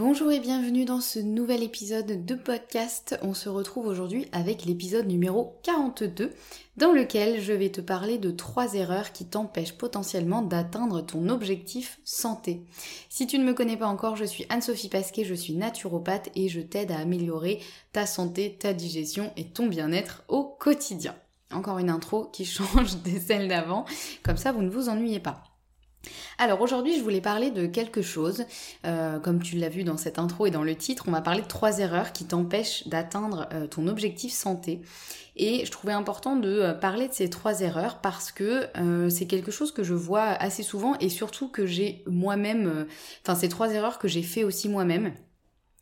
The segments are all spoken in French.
Bonjour et bienvenue dans ce nouvel épisode de podcast. On se retrouve aujourd'hui avec l'épisode numéro 42 dans lequel je vais te parler de trois erreurs qui t'empêchent potentiellement d'atteindre ton objectif santé. Si tu ne me connais pas encore, je suis Anne-Sophie Pasquet, je suis naturopathe et je t'aide à améliorer ta santé, ta digestion et ton bien-être au quotidien. Encore une intro qui change des celles d'avant, comme ça vous ne vous ennuyez pas. Alors aujourd'hui je voulais parler de quelque chose, euh, comme tu l'as vu dans cette intro et dans le titre, on va parler de trois erreurs qui t'empêchent d'atteindre euh, ton objectif santé. Et je trouvais important de euh, parler de ces trois erreurs parce que c'est quelque chose que je vois assez souvent et surtout que j'ai moi-même, enfin ces trois erreurs que j'ai fait aussi moi-même.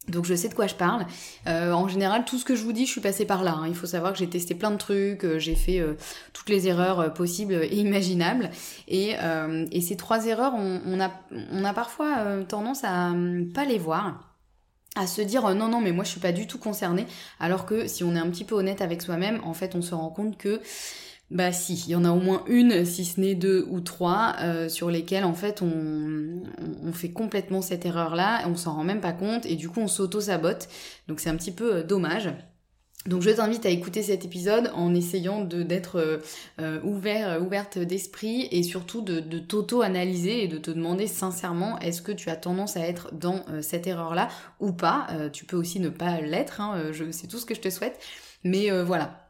Donc je sais de quoi je parle. Euh, en général, tout ce que je vous dis, je suis passée par là. Hein. Il faut savoir que j'ai testé plein de trucs, euh, j'ai fait euh, toutes les erreurs possibles et imaginables. Et, ces trois erreurs, on, a, on a parfois tendance à pas les voir à se dire non non mais moi je suis pas du tout concernée alors que si on est un petit peu honnête avec soi-même en fait on se rend compte que bah si, il y en a au moins une, si ce n'est deux ou trois, euh, sur lesquelles en fait on, fait complètement cette erreur-là, on s'en rend même pas compte et du coup on s'auto-sabote. Donc c'est un petit peu euh, dommage. Donc je t'invite à écouter cet épisode en essayant d'être euh, ouvert, ouverte d'esprit et surtout de, de t'auto-analyser et de te demander sincèrement est-ce que tu as tendance à être dans cette erreur-là ou pas? tu peux aussi ne pas l'être, hein, c'est tout ce que je te souhaite. Mais voilà,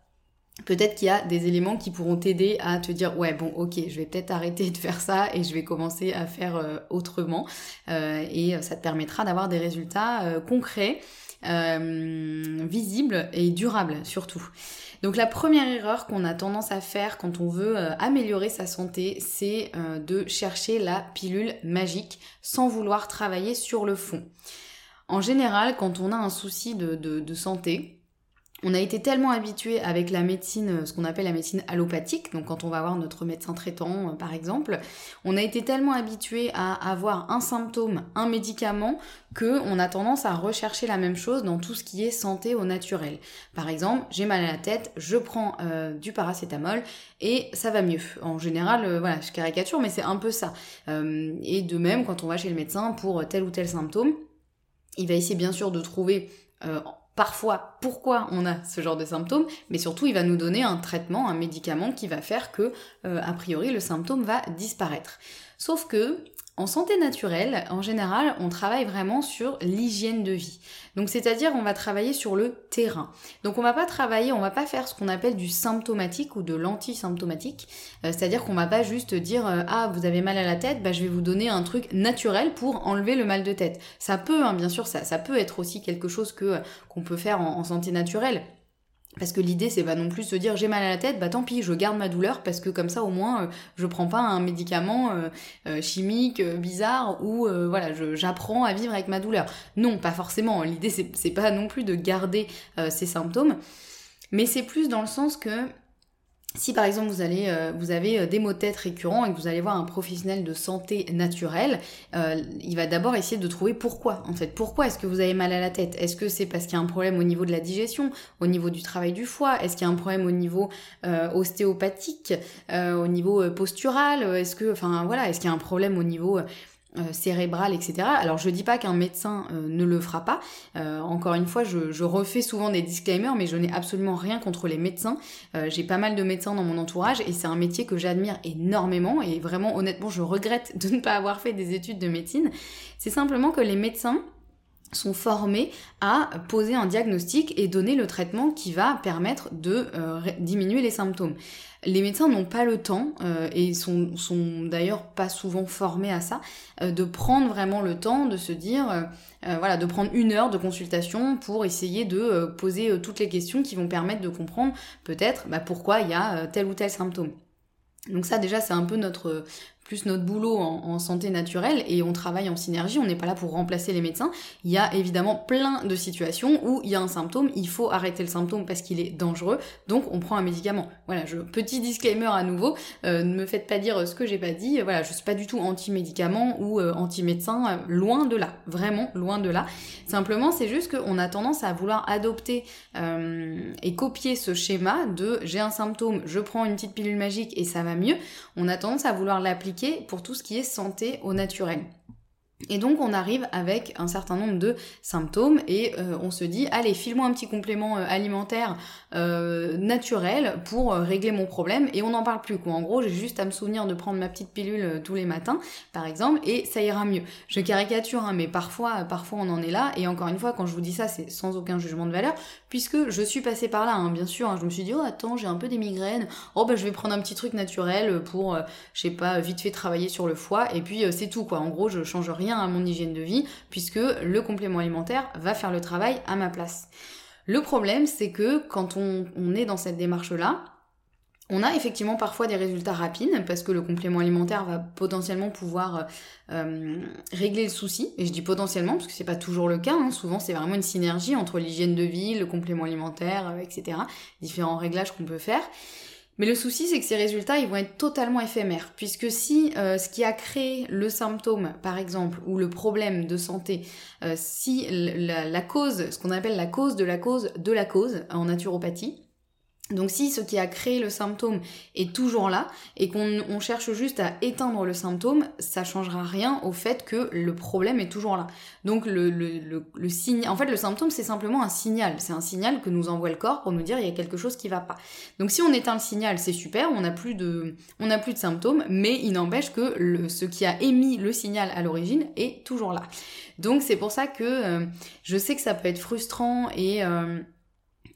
peut-être qu'il y a des éléments qui pourront t'aider à te dire ouais bon ok je vais peut-être arrêter de faire ça et je vais commencer à faire euh, autrement euh, et ça te permettra d'avoir des résultats euh, concrets visibles et durables surtout. Donc la première erreur qu'on a tendance à faire quand on veut améliorer sa santé, c'est de chercher la pilule magique sans vouloir travailler sur le fond. En général, quand on a un souci de santé, on a été tellement habitué avec la médecine, ce qu'on appelle la médecine allopathique, donc quand on va voir notre médecin traitant euh, par exemple, on a été tellement habitué à avoir un symptôme, un médicament, que on a tendance à rechercher la même chose dans tout ce qui est santé au naturel. Par exemple, j'ai mal à la tête, je prends euh, du paracétamol et ça va mieux. En général, euh, voilà, je caricature, mais c'est un peu ça. et de même, quand on va chez le médecin pour tel ou tel symptôme, il va essayer bien sûr de trouver parfois pourquoi on a ce genre de symptômes, mais surtout il va nous donner un traitement, un médicament qui va faire que, euh, a priori, le symptôme va disparaître. Sauf que en santé naturelle, en général, on travaille vraiment sur l'hygiène de vie. Donc c'est-à-dire on va travailler sur le terrain. Donc on va pas travailler, on va pas faire ce qu'on appelle du symptomatique ou de l'antisymptomatique. Euh, c'est-à-dire qu'on va pas juste dire euh, ah vous avez mal à la tête, bah je vais vous donner un truc naturel pour enlever le mal de tête. Ça peut, hein, bien sûr, ça, ça peut être aussi quelque chose que qu'on peut faire en santé naturelle. Parce que l'idée, c'est pas non plus se dire j'ai mal à la tête, bah tant pis, je garde ma douleur parce que comme ça au moins euh, je prends pas un médicament euh, euh, chimique bizarre ou voilà, j'apprends à vivre avec ma douleur. Non, pas forcément. L'idée c'est pas non plus de garder ces symptômes, mais c'est plus dans le sens que si par exemple vous, allez, euh, vous avez euh, des maux de tête récurrents et que vous allez voir un professionnel de santé naturelle, euh, il va d'abord essayer de trouver pourquoi. En fait, pourquoi est-ce que vous avez mal à la tête? Est-ce que c'est parce qu'il y a un problème au niveau de la digestion, au niveau du travail du foie? Est-ce qu'il y a un problème au niveau ostéopathique, au niveau postural? Est-ce que, enfin voilà, est-ce qu'il y a un problème au niveau euh, cérébrale, etc. Alors je dis pas qu'un médecin euh, ne le fera pas. Euh, encore une fois, je, refais souvent des disclaimers, mais je n'ai absolument rien contre les médecins. J'ai pas mal de médecins dans mon entourage et c'est un métier que j'admire énormément et vraiment honnêtement je regrette de ne pas avoir fait des études de médecine. C'est simplement que les médecins sont formés à poser un diagnostic et donner le traitement qui va permettre de euh, diminuer les symptômes. Les médecins n'ont pas le temps euh, et sont, sont d'ailleurs pas souvent formés à ça, euh, de prendre vraiment le temps de se dire, voilà, de prendre une heure de consultation pour essayer de poser toutes les questions qui vont permettre de comprendre peut-être bah, pourquoi il y a tel ou tel symptôme. Donc ça déjà c'est un peu notre plus notre boulot en, santé naturelle et on travaille en synergie, on n'est pas là pour remplacer les médecins. Il y a évidemment plein de situations où il y a un symptôme, il faut arrêter le symptôme parce qu'il est dangereux, donc on prend un médicament. Voilà, je, petit disclaimer à nouveau, euh, ne me faites pas dire ce que j'ai pas dit, voilà, je suis pas du tout anti-médicament ou euh, anti-médecin, euh, loin de là, vraiment loin de là. Simplement, c'est juste qu'on a tendance à vouloir adopter et copier ce schéma de j'ai un symptôme, je prends une petite pilule magique et ça va mieux. On a tendance à vouloir l'appliquer pour tout ce qui est santé au naturel. Et donc on arrive avec un certain nombre de symptômes et euh, on se dit allez file-moi un petit complément euh, alimentaire euh, naturel pour régler mon problème et on n'en parle plus quoi. En gros j'ai juste à me souvenir de prendre ma petite pilule tous les matins par exemple et ça ira mieux. Je caricature hein, mais parfois parfois on en est là et encore une fois quand je vous dis ça c'est sans aucun jugement de valeur puisque je suis passée par là hein, bien sûr. Hein. je me suis dit oh attends j'ai un peu des migraines oh ben je vais prendre un petit truc naturel pour je sais pas vite fait travailler sur le foie et puis c'est tout quoi. En gros je change rien à mon hygiène de vie puisque le complément alimentaire va faire le travail à ma place. Le problème, c'est que quand on, est dans cette démarche-là, on a effectivement parfois des résultats rapides parce que le complément alimentaire va potentiellement pouvoir euh, régler le souci. Et je dis potentiellement parce que c'est pas toujours le cas. Hein. Souvent c'est vraiment une synergie entre l'hygiène de vie, le complément alimentaire, euh, etc. Différents réglages qu'on peut faire. Mais le souci, c'est que ces résultats, ils vont être totalement éphémères, puisque si euh, ce qui a créé le symptôme, par exemple, ou le problème de santé, euh, si la, cause, ce qu'on appelle la cause de la cause de la cause en naturopathie, donc si ce qui a créé le symptôme est toujours là et qu'on cherche juste à éteindre le symptôme, ça changera rien au fait que le problème est toujours là. Donc le, le, le, signe, en fait le symptôme c'est simplement un signal, c'est un signal que nous envoie le corps pour nous dire il y a quelque chose qui va pas. Donc si on éteint le signal c'est super, on n'a plus de, on plus de symptômes, mais il n'empêche que le, ce qui a émis le signal à l'origine est toujours là. Donc c'est pour ça que euh, je sais que ça peut être frustrant et euh,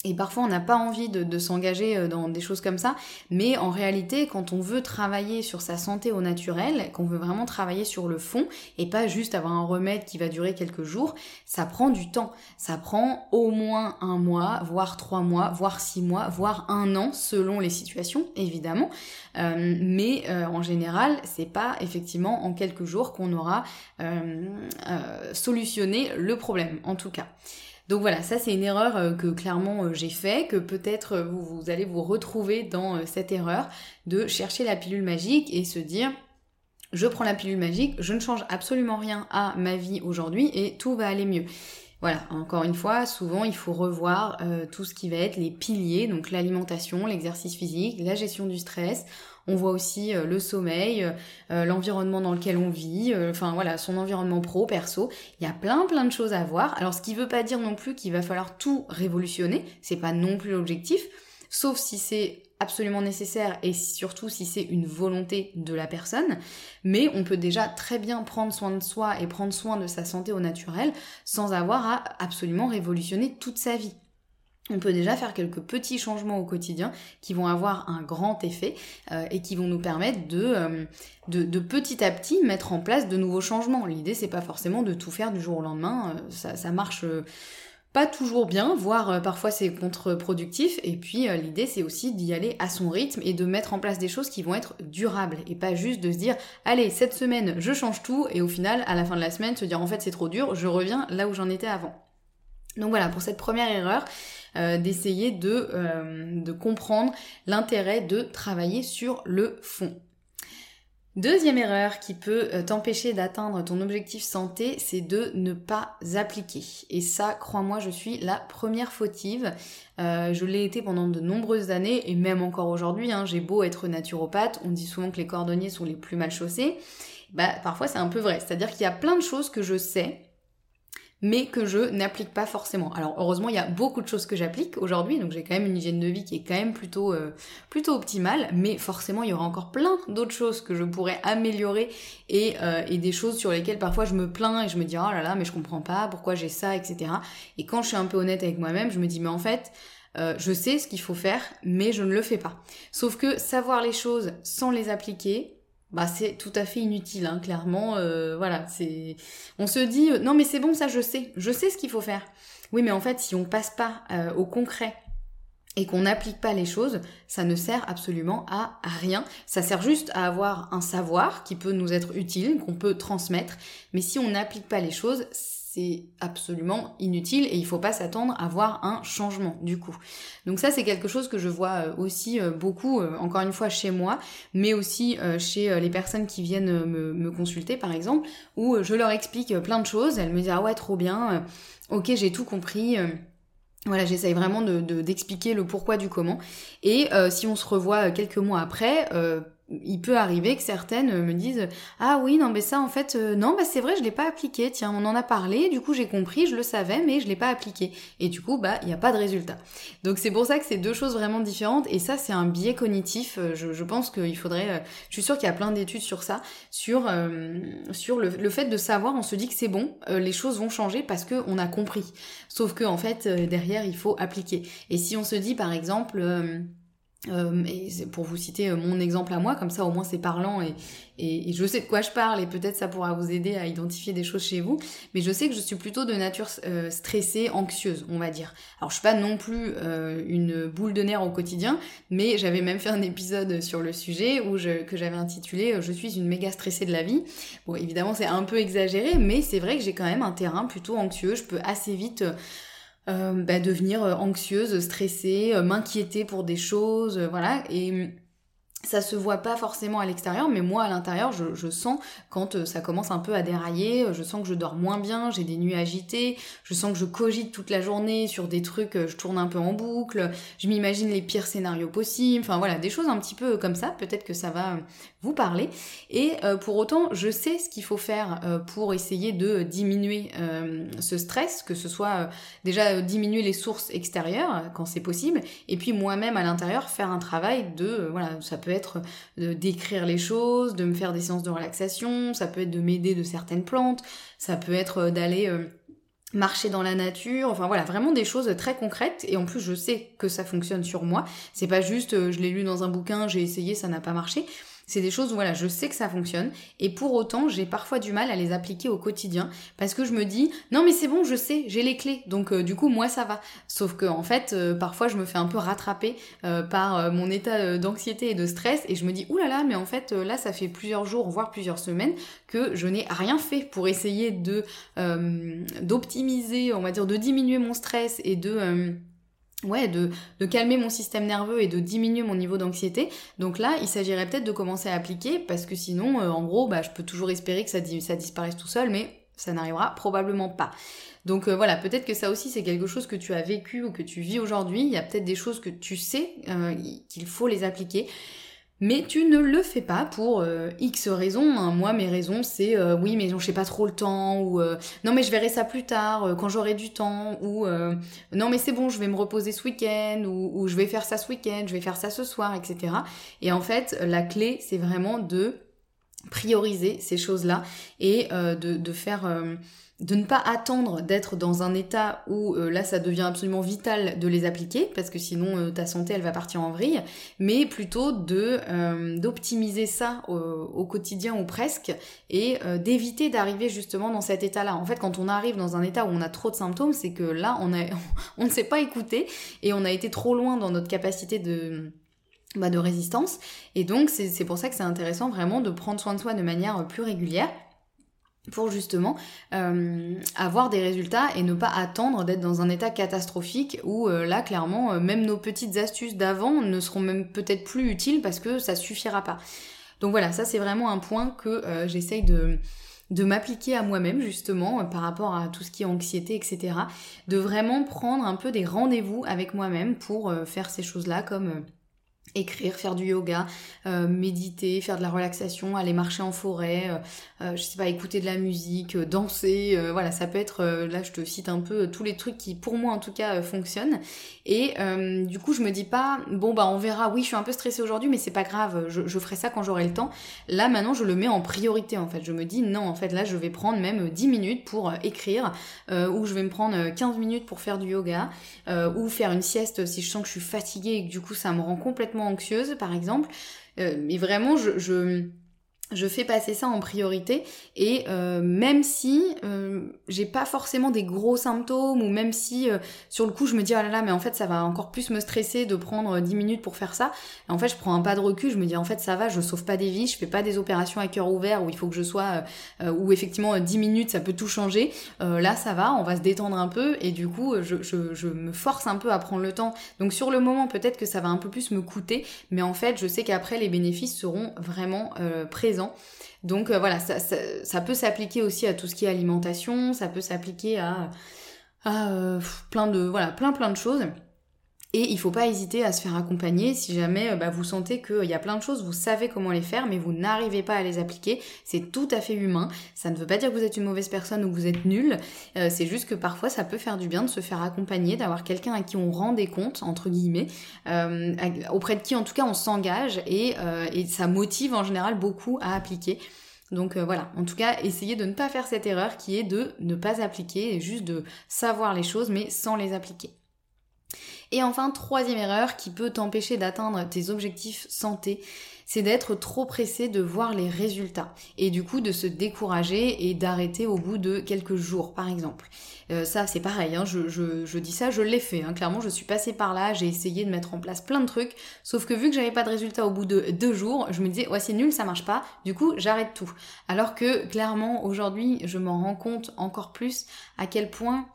et parfois on n'a pas envie de, s'engager euh, dans des choses comme ça, mais en réalité quand on veut travailler sur sa santé au naturel, qu'on veut vraiment travailler sur le fond et pas juste avoir un remède qui va durer quelques jours, ça prend du temps. Ça prend au moins un mois, voire trois mois, voire six mois, voire un an selon les situations évidemment. Euh, mais euh, en général, c'est pas effectivement en quelques jours qu'on aura solutionné le problème en tout cas. Donc voilà, ça c'est une erreur euh, que clairement euh, j'ai fait, que peut-être euh, vous, vous, allez vous retrouver dans cette erreur de chercher la pilule magique et se dire je prends la pilule magique, je ne change absolument rien à ma vie aujourd'hui et tout va aller mieux. Voilà, encore une fois, souvent il faut revoir tout ce qui va être les piliers, donc l'alimentation, l'exercice physique, la gestion du stress. On voit aussi euh, le sommeil, euh, euh, l'environnement dans lequel on vit, enfin voilà, son environnement pro, perso. Il y a plein plein de choses à voir. Alors ce qui veut pas dire non plus qu'il va falloir tout révolutionner, c'est pas non plus l'objectif, sauf si c'est absolument nécessaire et surtout si c'est une volonté de la personne, mais on peut déjà très bien prendre soin de soi et prendre soin de sa santé au naturel sans avoir à absolument révolutionner toute sa vie on peut déjà faire quelques petits changements au quotidien qui vont avoir un grand effet euh, et qui vont nous permettre de, euh, de, petit à petit mettre en place de nouveaux changements. L'idée c'est pas forcément de tout faire du jour au lendemain, euh, ça, ça, marche pas toujours bien, voire parfois c'est contre-productif. Et puis l'idée c'est aussi d'y aller à son rythme et de mettre en place des choses qui vont être durables et pas juste de se dire allez cette semaine je change tout et au final à la fin de la semaine se dire en fait c'est trop dur, je reviens là où j'en étais avant. Donc voilà, pour cette première erreur, euh, d'essayer de, euh, de comprendre l'intérêt de travailler sur le fond. Deuxième erreur qui peut euh, t'empêcher d'atteindre ton objectif santé, c'est de ne pas appliquer. Et ça, crois-moi, je suis la première fautive. je l'ai été pendant de nombreuses années et même encore aujourd'hui. Hein, j'ai beau être naturopathe, on dit souvent que les cordonniers sont les plus mal chaussés. Bah, parfois c'est un peu vrai. C'est-à-dire qu'il y a plein de choses que je sais, mais que je n'applique pas forcément. Alors heureusement, il y a beaucoup de choses que j'applique aujourd'hui, donc j'ai quand même une hygiène de vie qui est quand même plutôt, euh, plutôt optimale, mais forcément, il y aura encore plein d'autres choses que je pourrais améliorer et, euh, et des choses sur lesquelles parfois je me plains et je me dis, oh là là, mais je comprends pas, pourquoi j'ai ça, etc. Et quand je suis un peu honnête avec moi-même, je me dis, mais en fait, euh, je sais ce qu'il faut faire, mais je ne le fais pas. Sauf que savoir les choses sans les appliquer, bah c'est tout à fait inutile, hein, clairement. Euh, voilà, c'est, on se dit euh, non mais c'est bon, ça je sais, je sais ce qu'il faut faire. Oui, mais en fait, si on passe pas euh, au concret et qu'on n'applique pas les choses, ça ne sert absolument à rien. Ça sert juste à avoir un savoir qui peut nous être utile, qu'on peut transmettre. Mais si on n'applique pas les choses, c'est absolument inutile et il faut pas s'attendre à voir un changement du coup. Donc ça c'est quelque chose que je vois euh, aussi euh, beaucoup, euh, encore une fois chez moi, mais aussi chez les personnes qui viennent me, consulter par exemple, où je leur explique plein de choses, elles me disent ah ouais trop bien, ok j'ai tout compris. Voilà, j'essaye vraiment de d'expliquer le pourquoi du comment. Et si on se revoit quelques mois après, il peut arriver que certaines me disent ah oui non mais ça en fait euh, non bah c'est vrai je l'ai pas appliqué. Tiens on en a parlé du coup j'ai compris je le savais mais je l'ai pas appliqué. Et du coup bah il n'y a pas de résultat donc c'est pour ça que c'est deux choses vraiment différentes. Et ça c'est un biais cognitif. Euh, je, pense qu'il faudrait euh, je suis sûre qu'il y a plein d'études sur ça sur le, fait de savoir on se dit que c'est bon les choses vont changer parce que on a compris. Sauf que en fait derrière il faut appliquer. Et si on se dit par exemple euh, et pour vous citer euh, mon exemple à moi, comme ça au moins c'est parlant et, je sais de quoi je parle et peut-être ça pourra vous aider à identifier des choses chez vous. Mais je sais que je suis plutôt de nature euh, stressée, anxieuse, on va dire. Alors je suis pas non plus une boule de nerfs au quotidien, mais j'avais même fait un épisode sur le sujet où je, que j'avais intitulé Je suis une méga stressée de la vie. Bon évidemment c'est un peu exagéré, mais c'est vrai que j'ai quand même un terrain plutôt anxieux. Je peux assez vite euh, bah, devenir euh, anxieuse, stressée, euh, m'inquiéter pour des choses, voilà. Et ça se voit pas forcément à l'extérieur, mais moi à l'intérieur, je, sens quand euh, ça commence un peu à dérailler, euh, je sens que je dors moins bien, j'ai des nuits agitées, je sens que je cogite toute la journée sur des trucs, euh, je tourne un peu en boucle, je m'imagine les pires scénarios possibles, enfin voilà, des choses un petit peu comme ça, peut-être que ça va vous parler. Et pour autant, je sais ce qu'il faut faire pour essayer de diminuer ce stress, que ce soit déjà diminuer les sources extérieures quand c'est possible, et puis moi-même à l'intérieur faire un travail de, voilà, ça peut être d'écrire les choses, de me faire des séances de relaxation, ça peut être de m'aider de certaines plantes, ça peut être euh, d'aller euh, marcher dans la nature, enfin voilà, vraiment des choses très concrètes et en plus je sais que ça fonctionne sur moi. C'est pas juste euh, je l'ai lu dans un bouquin, j'ai essayé, ça n'a pas marché. C'est des choses où voilà, je sais que ça fonctionne et pour autant, j'ai parfois du mal à les appliquer au quotidien parce que je me dis non mais c'est bon, je sais, j'ai les clés. Donc euh, du coup, moi ça va. Sauf que en fait, euh, parfois je me fais un peu rattraper euh, par mon état d'anxiété et de stress et je me dis oulala, mais en fait là ça fait plusieurs jours voire plusieurs semaines que je n'ai rien fait pour essayer de d'optimiser, on va dire de diminuer mon stress et de ouais, de, de, calmer mon système nerveux et de diminuer mon niveau d'anxiété. Donc là, il s'agirait peut-être de commencer à appliquer parce que sinon, euh, en gros, bah, je peux toujours espérer que ça, ça disparaisse tout seul, mais ça n'arrivera probablement pas. Donc euh, voilà, peut-être que ça aussi c'est quelque chose que tu as vécu ou que tu vis aujourd'hui. Il y a peut-être des choses que tu sais euh, qu'il faut les appliquer. Mais tu ne le fais pas pour euh, X raisons. Hein. Moi, mes raisons, c'est euh, oui, mais je n'ai pas trop le temps, ou euh, non, mais je verrai ça plus tard, quand j'aurai du temps, ou non, mais c'est bon, je vais me reposer ce week-end, ou, je vais faire ça ce week-end, je vais faire ça ce soir, etc. Et en fait, la clé, c'est vraiment de prioriser ces choses-là et de, de, faire de ne pas attendre d'être dans un état où euh, là ça devient absolument vital de les appliquer parce que sinon euh, ta santé elle va partir en vrille mais plutôt de euh, d'optimiser ça au, quotidien ou presque et d'éviter d'arriver justement dans cet état là en fait quand on arrive dans un état où on a trop de symptômes c'est que là on a on ne s'est pas écouté et on a été trop loin dans notre capacité de bah, de résistance. Et donc c'est pour ça que c'est intéressant vraiment de prendre soin de soi de manière plus régulière pour justement euh, avoir des résultats et ne pas attendre d'être dans un état catastrophique où euh, là clairement euh, même nos petites astuces d'avant ne seront même peut-être plus utiles parce que ça suffira pas. Donc voilà, ça c'est vraiment un point que j'essaye de de m'appliquer à moi-même justement par rapport à tout ce qui est anxiété, etc. De vraiment prendre un peu des rendez-vous avec moi-même pour faire ces choses-là comme écrire, faire du yoga, euh, méditer, faire de la relaxation, aller marcher en forêt, euh, euh, je sais pas, écouter de la musique, danser, voilà, ça peut être, là je te cite un peu tous les trucs qui pour moi en tout cas fonctionnent. Et du coup je me dis pas, bon bah on verra, oui je suis un peu stressée aujourd'hui mais c'est pas grave, je, je, ferai ça quand j'aurai le temps. Là maintenant je le mets en priorité en fait, je me dis non en fait là je vais prendre même 10 minutes pour écrire, ou je vais me prendre 15 minutes pour faire du yoga, ou faire une sieste si je sens que je suis fatiguée et que du coup ça me rend complètement anxieuse, par exemple. Euh, mais vraiment, je, je fais passer ça en priorité. Et euh, même si euh, j'ai pas forcément des gros symptômes ou même si euh, sur le coup je me dis oh là là mais en fait ça va encore plus me stresser de prendre 10 minutes pour faire ça. En fait je prends un pas de recul je me dis en fait ça va je sauve pas des vies je fais pas des opérations à cœur ouvert où il faut que je sois où effectivement 10 minutes ça peut tout changer. Là ça va on va se détendre un peu et du coup je, je, je me force un peu à prendre le temps. Donc sur le moment peut-être que ça va un peu plus me coûter mais en fait je sais qu'après les bénéfices seront vraiment présents donc euh, voilà, ça, peut s'appliquer aussi à tout ce qui est alimentation, ça peut s'appliquer à, euh, plein de voilà, plein plein de choses. Et il faut pas hésiter à se faire accompagner si jamais euh, bah, vous sentez qu'il y a plein de choses, vous savez comment les faire, mais vous n'arrivez pas à les appliquer. C'est tout à fait humain. Ça ne veut pas dire que vous êtes une mauvaise personne ou que vous êtes nul. Euh, c'est juste que parfois ça peut faire du bien de se faire accompagner, d'avoir quelqu'un à qui on rend des comptes, entre guillemets, euh, auprès de qui en tout cas on s'engage et, et ça motive en général beaucoup à appliquer. Donc voilà, en tout cas, essayez de ne pas faire cette erreur qui est de ne pas appliquer et juste de savoir les choses mais sans les appliquer. Et enfin, troisième erreur qui peut t'empêcher d'atteindre tes objectifs santé, c'est d'être trop pressé de voir les résultats et du coup de se décourager et d'arrêter au bout de quelques jours par exemple. Euh, ça c'est pareil, hein, je, dis ça, je l'ai fait, hein. clairement je suis passée par là, j'ai essayé de mettre en place plein de trucs, sauf que vu que j'avais pas de résultats au bout de deux jours, je me disais ouais c'est nul, ça marche pas, du coup j'arrête tout. Alors que clairement aujourd'hui je m'en rends compte encore plus à quel point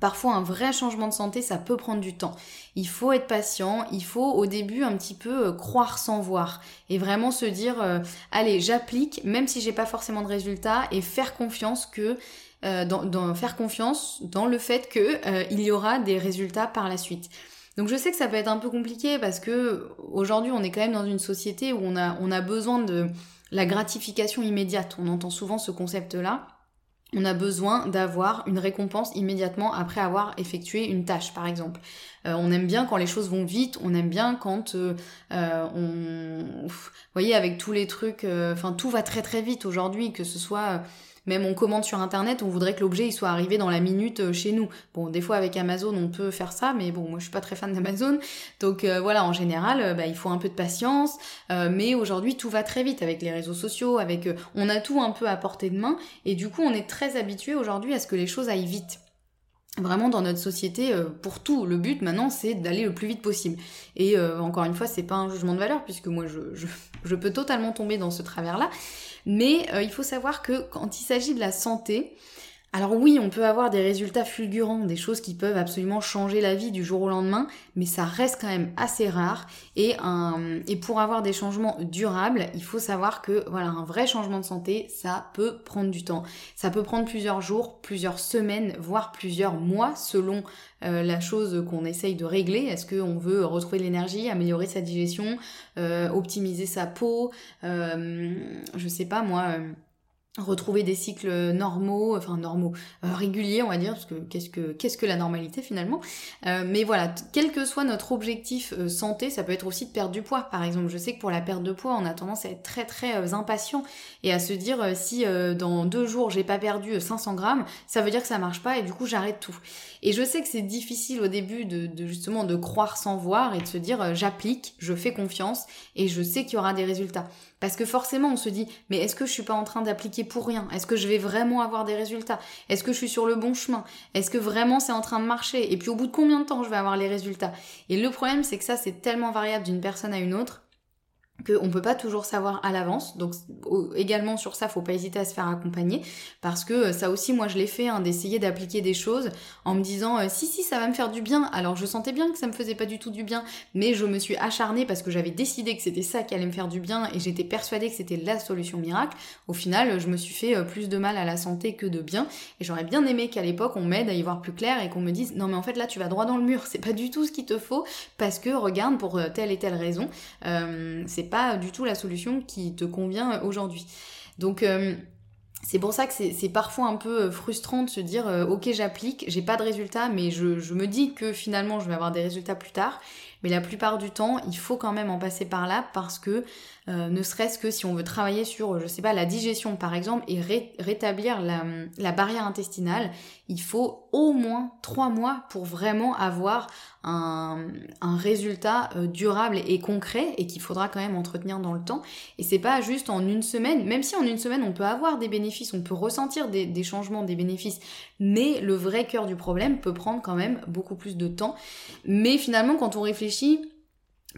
Parfois, un vrai changement de santé, ça peut prendre du temps. Il faut être patient, il faut au début un petit peu euh, croire sans voir et vraiment se dire, euh, allez, j'applique, même si j'ai pas forcément de résultats, et faire confiance que, euh, dans, faire confiance dans le fait que il y aura des résultats par la suite. Donc je sais que ça peut être un peu compliqué parce que aujourd'hui on est quand même dans une société où on a, on a besoin de la gratification immédiate. On entend souvent ce concept-là on a besoin d'avoir une récompense immédiatement après avoir effectué une tâche, par exemple. Euh, on aime bien quand les choses vont vite, on aime bien quand euh, euh, on... Vous voyez, avec tous les trucs, enfin tout va très très vite aujourd'hui, que ce soit même on commande sur internet, on voudrait que l'objet il soit arrivé dans la minute euh, chez nous. Bon, des fois avec Amazon on peut faire ça, mais bon, moi je suis pas très fan d'Amazon. Donc euh, voilà, en général, euh, bah, il faut un peu de patience. mais aujourd'hui tout va très vite avec les réseaux sociaux, avec on a tout un peu à portée de main, et du coup on est très habitué aujourd'hui à ce que les choses aillent vite vraiment dans notre société pour tout le but maintenant c'est d'aller le plus vite possible et encore une fois c'est pas un jugement de valeur puisque moi je, je, je peux totalement tomber dans ce travers là mais euh, il faut savoir que quand il s'agit de la santé, alors oui, on peut avoir des résultats fulgurants, des choses qui peuvent absolument changer la vie du jour au lendemain, mais ça reste quand même assez rare. Et, pour avoir des changements durables, il faut savoir que voilà, un vrai changement de santé, ça peut prendre du temps. Ça peut prendre plusieurs jours, plusieurs semaines, voire plusieurs mois, selon euh, la chose qu'on essaye de régler. Est-ce qu'on veut retrouver de l'énergie, améliorer sa digestion, euh, optimiser sa peau, euh, je sais pas moi retrouver des cycles normaux, enfin normaux, euh, réguliers on va dire, parce que qu'est-ce que qu'est-ce que la normalité finalement. Euh, mais voilà, quel que soit notre objectif euh, santé, ça peut être aussi de perdre du poids. Par exemple, je sais que pour la perte de poids, on a tendance à être très très impatient et à se dire si dans deux jours j'ai pas perdu 500 grammes, ça veut dire que ça marche pas et du coup j'arrête tout. Et je sais que c'est difficile au début de, de, justement de croire sans voir et de se dire j'applique, je fais confiance et je sais qu'il y aura des résultats. Parce que forcément, on se dit, mais est-ce que je suis pas en train d'appliquer pour rien. Est-ce que je vais vraiment avoir des résultats? Est-ce que je suis sur le bon chemin? Est-ce que vraiment c'est en train de marcher? Et puis au bout de combien de temps je vais avoir les résultats? Et le problème, c'est que ça, c'est tellement variable d'une personne à une autre qu'on ne peut pas toujours savoir à l'avance. Donc également sur ça, faut pas hésiter à se faire accompagner parce que euh, ça aussi, moi je l'ai fait, hein, d'essayer d'appliquer des choses en me disant euh, si si ça va me faire du bien. Alors je sentais bien que ça me faisait pas du tout du bien, mais je me suis acharnée parce que j'avais décidé que c'était ça qui allait me faire du bien et j'étais persuadée que c'était la solution miracle. Au final, je me suis fait euh, plus de mal à la santé que de bien et j'aurais bien aimé qu'à l'époque on m'aide à y voir plus clair et qu'on me dise non mais en fait là tu vas droit dans le mur, c'est pas du tout ce qu'il te faut parce que regarde pour telle et telle raison, c'est pas du tout la solution qui te convient aujourd'hui. Donc euh, c'est pour ça que c'est parfois un peu euh, frustrant de se dire euh, ok j'applique, j'ai pas de résultat, mais je, je, me dis que finalement je vais avoir des résultats plus tard. Mais la plupart du temps, il faut quand même en passer par là parce que euh, ne serait-ce que si on veut travailler sur, je sais pas, la digestion par exemple et rétablir la, barrière intestinale, il faut au moins trois mois pour vraiment avoir un, résultat euh, durable et concret et qu'il faudra quand même entretenir dans le temps. Et c'est pas juste en une semaine, même si en une semaine on peut avoir des bénéfices, on peut ressentir des, des changements, des bénéfices, mais le vrai cœur du problème peut prendre quand même beaucoup plus de temps. Mais finalement, quand on réfléchit,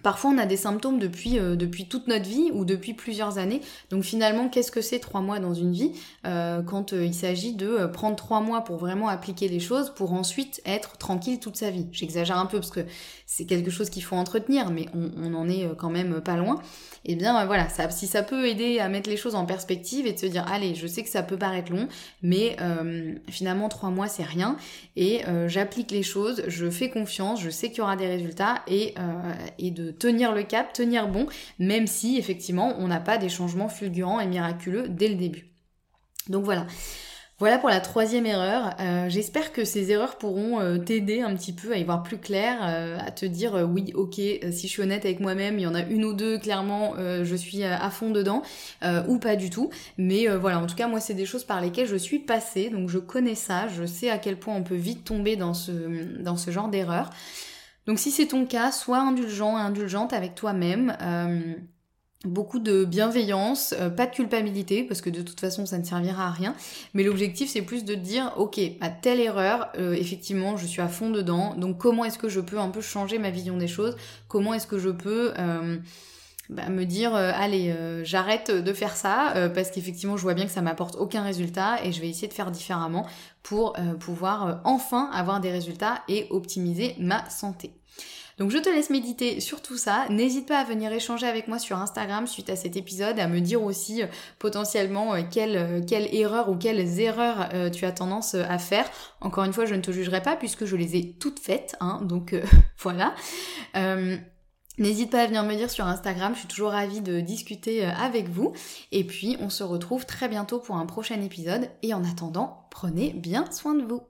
Parfois, on a des symptômes depuis, euh, depuis toute notre vie ou depuis plusieurs années. Donc finalement, qu'est-ce que c'est trois mois dans une vie euh, quand euh, il s'agit de prendre trois mois pour vraiment appliquer les choses pour ensuite être tranquille toute sa vie? J'exagère un peu parce que c'est quelque chose qu'il faut entretenir, mais on, en est quand même pas loin. Et eh bien voilà, ça, si ça peut aider à mettre les choses en perspective et de se dire, allez, je sais que ça peut paraître long, mais finalement trois mois c'est rien et j'applique les choses, je fais confiance, je sais qu'il y aura des résultats et de tenir le cap, tenir bon, même si effectivement on n'a pas des changements fulgurants et miraculeux dès le début. Donc voilà. Voilà pour la troisième erreur. Euh, j'espère que ces erreurs pourront euh, t'aider un petit peu à y voir plus clair, euh, à te dire oui, ok, si je suis honnête avec moi-même, il y en a une ou deux, clairement, je suis à fond dedans, ou pas du tout. Mais voilà, en tout cas, moi, c'est des choses par lesquelles je suis passée, donc je connais ça, je sais à quel point on peut vite tomber dans ce, dans ce genre d'erreur. Donc si c'est ton cas, sois indulgent indulgente avec toi-même. Euh, beaucoup de bienveillance, euh, pas de culpabilité, parce que de toute façon ça ne servira à rien. Mais l'objectif c'est plus de dire, ok, à telle erreur, euh, effectivement je suis à fond dedans, donc comment est-ce que je peux un peu changer ma vision des choses? Comment est-ce que je peux... Bah, me dire allez j'arrête de faire ça parce qu'effectivement je vois bien que ça m'apporte aucun résultat et je vais essayer de faire différemment pour pouvoir enfin avoir des résultats et optimiser ma santé. Donc je te laisse méditer sur tout ça. N'hésite pas à venir échanger avec moi sur Instagram suite à cet épisode, à me dire aussi euh, potentiellement euh, quelle, euh, quelle, erreur ou quelles erreurs tu as tendance à faire. Encore une fois, je ne te jugerai pas puisque je les ai toutes faites, hein, donc voilà. N'hésite pas à venir me dire sur Instagram, je suis toujours ravie de discuter avec vous. Et puis on se retrouve très bientôt pour un prochain épisode. Et en attendant, prenez bien soin de vous.